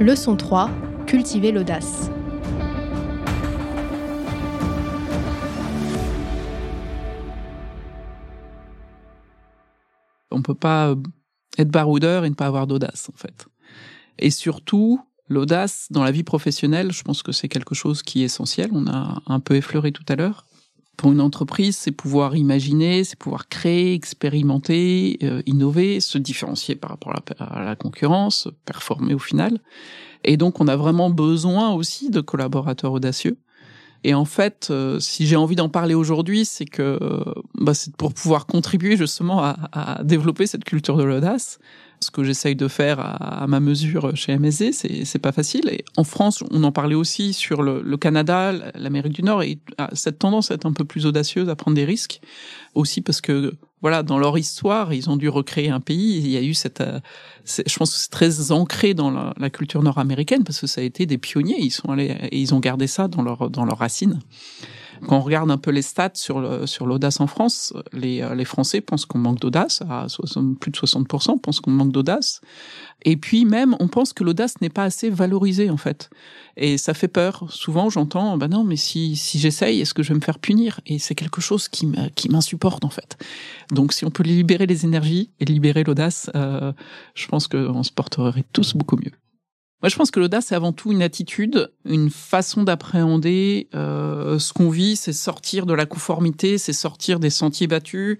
Leçon 3. Cultiver l'audace. On peut pas être baroudeur et ne pas avoir d'audace, en fait. Et surtout, l'audace dans la vie professionnelle, je pense que c'est quelque chose qui est essentiel. On a un peu effleuré tout à l'heure. Pour une entreprise, c'est pouvoir imaginer, c'est pouvoir créer, expérimenter, euh, innover, se différencier par rapport à la, concurrence, performer au final. Et donc, on a vraiment besoin aussi de collaborateurs audacieux. Et en fait, euh, si j'ai envie d'en parler aujourd'hui, c'est que bah, c'est pour pouvoir contribuer justement à, à développer cette culture de l'audace. Ce que j'essaye de faire à, ma mesure chez MSD, c'est c'est pas facile. Et en France, on en parlait aussi sur le, le Canada, l'Amérique du Nord, et cette tendance à être un peu plus audacieuse, à prendre des risques, aussi parce que voilà, dans leur histoire, ils ont dû recréer un pays. Il y a eu cette, euh, je pense que c'est très ancré dans la, la culture nord-américaine parce que ça a été des pionniers. Ils sont allés et ils ont gardé ça dans leur dans leurs racines. Quand on regarde un peu les stats sur sur l'audace en France, les, euh, les Français pensent qu'on manque d'audace, à 60, plus de 60% pensent qu'on manque d'audace. Et puis même, on pense que l'audace n'est pas assez valorisée en fait. Et ça fait peur. Souvent, j'entends, ben non, mais si, si j'essaye, est-ce que je vais me faire punir? Et c'est quelque chose qui m'insupporte en fait. Donc si on peut libérer les énergies et libérer l'audace, euh, je pense qu'on se porterait tous beaucoup mieux. Moi, je pense que l'audace, c'est avant tout une attitude, une façon d'appréhender euh, ce qu'on vit, c'est sortir de la conformité, c'est sortir des sentiers battus,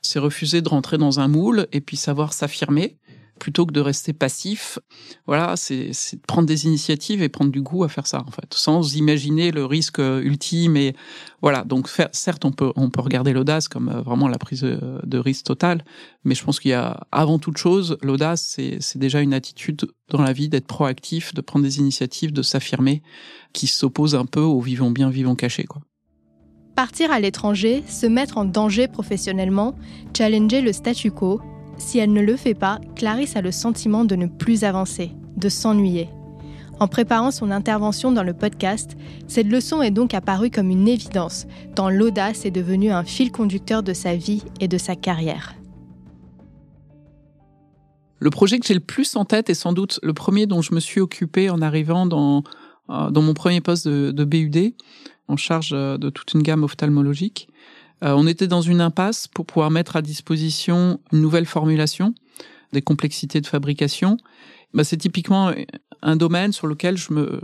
c'est refuser de rentrer dans un moule et puis savoir s'affirmer plutôt que de rester passif. Voilà, c'est de prendre des initiatives et prendre du goût à faire ça en fait, sans imaginer le risque euh, ultime et voilà. Donc certes, on peut on peut regarder l'audace comme euh, vraiment la prise de risque totale, mais je pense qu'il y a avant toute chose, l'audace c'est déjà une attitude dans la vie d'être proactif, de prendre des initiatives, de s'affirmer, qui s'oppose un peu au vivons bien, vivons cachés quoi. Partir à l'étranger, se mettre en danger professionnellement, challenger le statu quo, si elle ne le fait pas, Clarisse a le sentiment de ne plus avancer, de s'ennuyer. En préparant son intervention dans le podcast, cette leçon est donc apparue comme une évidence, tant l'audace est devenue un fil conducteur de sa vie et de sa carrière. Le projet que j'ai le plus en tête est sans doute le premier dont je me suis occupé en arrivant dans, euh, mon premier poste de, de BUD, en charge euh, de toute une gamme ophtalmologique. Euh, on était dans une impasse pour pouvoir mettre à disposition une nouvelle formulation, des complexités de fabrication. Bah, c'est typiquement un domaine sur lequel je me,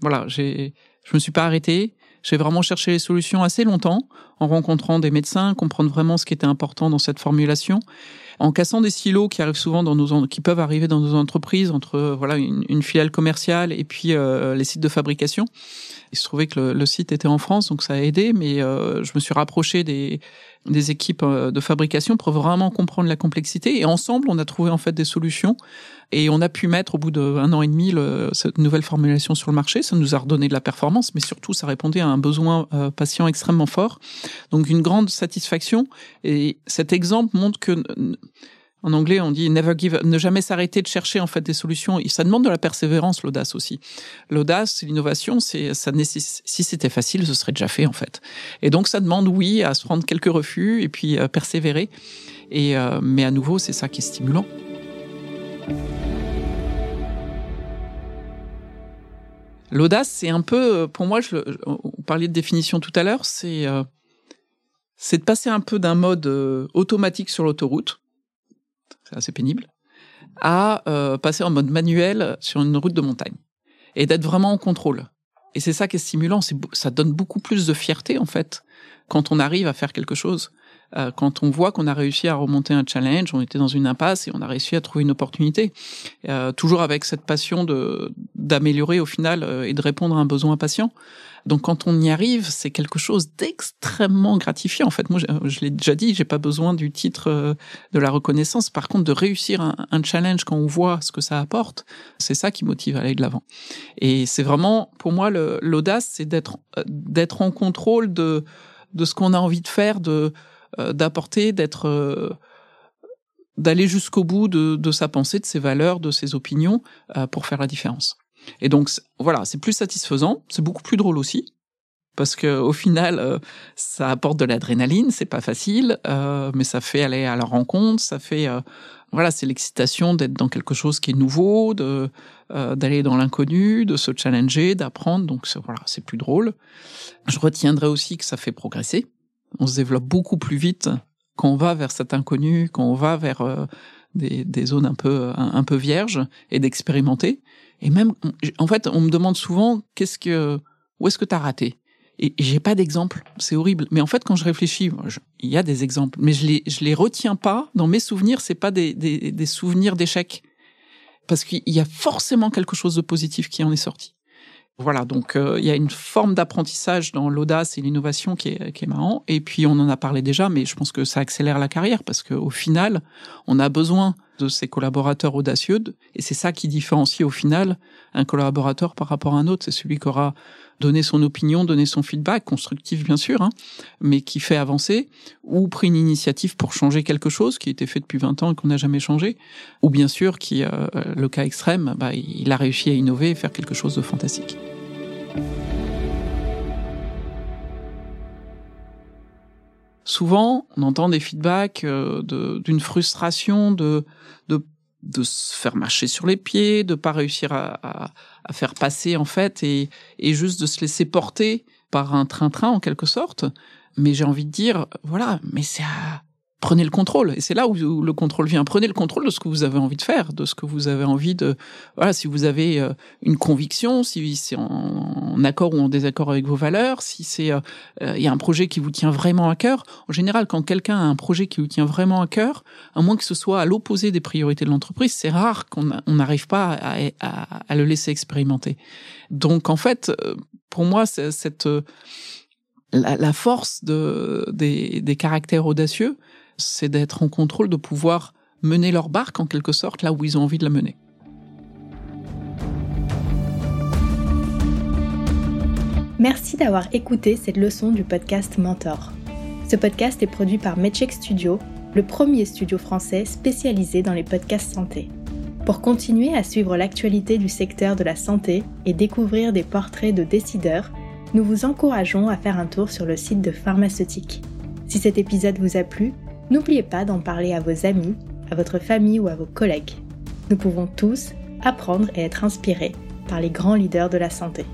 voilà, j'ai, je me suis pas arrêté. J'ai vraiment cherché les solutions assez longtemps en rencontrant des médecins, comprendre vraiment ce qui était important dans cette formulation, en cassant des silos qui arrivent souvent dans nos qui peuvent arriver dans nos entreprises entre voilà une, filiale commerciale et puis euh, les sites de fabrication. Il se trouvait que le, site était en France, donc ça a aidé, mais euh, je me suis rapproché des, des équipes euh, de fabrication pour vraiment comprendre la complexité. Et ensemble, on a trouvé en fait des solutions et on a pu mettre au bout d'un an et demi le, cette nouvelle formulation sur le marché. Ça nous a redonné de la performance, mais surtout ça répondait à un besoin euh, patient extrêmement fort. Donc une grande satisfaction. Et cet exemple montre que en anglais, on dit never give, ne jamais s'arrêter de chercher en fait des solutions. Et ça demande de la persévérance, l'audace aussi. L'audace, l'innovation, c'est ça. Si c'était facile, ce serait déjà fait en fait. Et donc ça demande, oui, à se prendre quelques refus et puis euh, persévérer. Et euh, mais à nouveau, c'est ça qui est stimulant. L'audace, c'est un peu, euh, pour moi, je, on parlait de définition tout à l'heure, c'est c'est de passer un peu d'un mode automatique sur l'autoroute, c'est assez pénible, à euh, passer en mode manuel sur une route de montagne et d'être vraiment en contrôle. Et c'est ça qui est stimulant, ça donne beaucoup plus de fierté en fait quand on arrive à faire quelque chose. Euh, quand on voit qu'on a réussi à remonter un challenge, on était dans une impasse et on a réussi à trouver une opportunité, euh, toujours avec cette passion de d'améliorer au final euh, et de répondre à un besoin patient. Donc quand on y arrive, c'est quelque chose d'extrêmement gratifiant. En fait, moi, je, l'ai déjà dit, j'ai pas besoin du titre euh, de la reconnaissance. Par contre, de réussir un, un challenge quand on voit ce que ça apporte, c'est ça qui motive à aller de l'avant. Et c'est vraiment, pour moi, l'audace, c'est d'être d'être en contrôle de de ce qu'on a envie de faire, de euh, d'apporter, d'être euh, d'aller jusqu'au bout de, de, sa pensée, de ses valeurs, de ses opinions euh, pour faire la différence. Et donc voilà, c'est plus satisfaisant, c'est beaucoup plus drôle aussi. parce que au final, euh, ça apporte de l'adrénaline, c'est pas facile, euh, mais ça fait aller à la rencontre, ça fait euh, voilà, c'est l'excitation d'être dans quelque chose qui est nouveau, de d'aller dans l'inconnu, de se challenger, d'apprendre. Donc voilà, c'est plus drôle. Je retiendrai aussi que ça fait progresser. On se développe beaucoup plus vite quand on va vers cet inconnu, quand on va vers des, des, zones un peu un, peu vierges et d'expérimenter. Et même, en fait, on me demande souvent qu'est-ce que où est-ce que tu as raté? Et j'ai pas d'exemple, c'est horrible. Mais en fait, quand je réfléchis, il y a des exemples, mais je les je les retiens pas dans mes souvenirs. C'est pas des des, des souvenirs d'échecs, parce qu'il y a forcément quelque chose de positif qui en est sorti. Voilà, donc euh, il y a une forme d'apprentissage dans l'audace et l'innovation qui est, qui est marrant. Et puis on en a parlé déjà, mais je pense que ça accélère la carrière parce qu'au final, on a besoin de ces collaborateurs audacieux et c'est ça qui différencie au final un collaborateur par rapport à un autre. C'est celui qui aura donner son opinion, donner son feedback, constructif bien sûr, hein, mais qui fait avancer, ou pris une initiative pour changer quelque chose qui était fait depuis 20 ans et qu'on n'a jamais changé, ou bien sûr qui, euh, le cas extrême, bah, il a réussi à innover et faire quelque chose de fantastique. Souvent, on entend des feedbacks euh, d'une frustration de, de de se faire marcher sur les pieds, de pas réussir à, à, faire passer en fait, et, et juste de se laisser porter par un train-train en quelque sorte. Mais j'ai envie de dire, voilà, mais c'est à, prenez le contrôle. Et c'est là où, le contrôle vient. Prenez le contrôle de ce que vous avez envie de faire, de ce que vous avez envie de. Voilà, si vous avez euh, une conviction, si c'est en, accord ou en désaccord avec vos valeurs, si c'est euh, il y a un projet qui vous tient vraiment à cœur. En général, quand quelqu'un a un projet qui vous tient vraiment à cœur, à moins que ce soit à l'opposé des priorités de l'entreprise, c'est rare qu'on n'arrive pas à, le laisser expérimenter. Donc, en fait, euh, pour moi, cette la, force de, des, des caractères audacieux, c'est d'être en contrôle, de pouvoir mener leur barque en quelque sorte là où ils ont envie de la mener. Merci d'avoir écouté cette leçon du podcast Mentor. Ce podcast est produit par Medcheck Studio, le premier studio français spécialisé dans les podcasts santé. Pour continuer à suivre l'actualité du secteur de la santé et découvrir des portraits de décideurs, nous vous encourageons à faire un tour sur le site de Pharmaceutique. Si cet épisode vous a plu, N'oubliez pas d'en parler à vos amis, à votre famille ou à vos collègues. Nous pouvons tous apprendre et être inspirés par les grands leaders de la santé.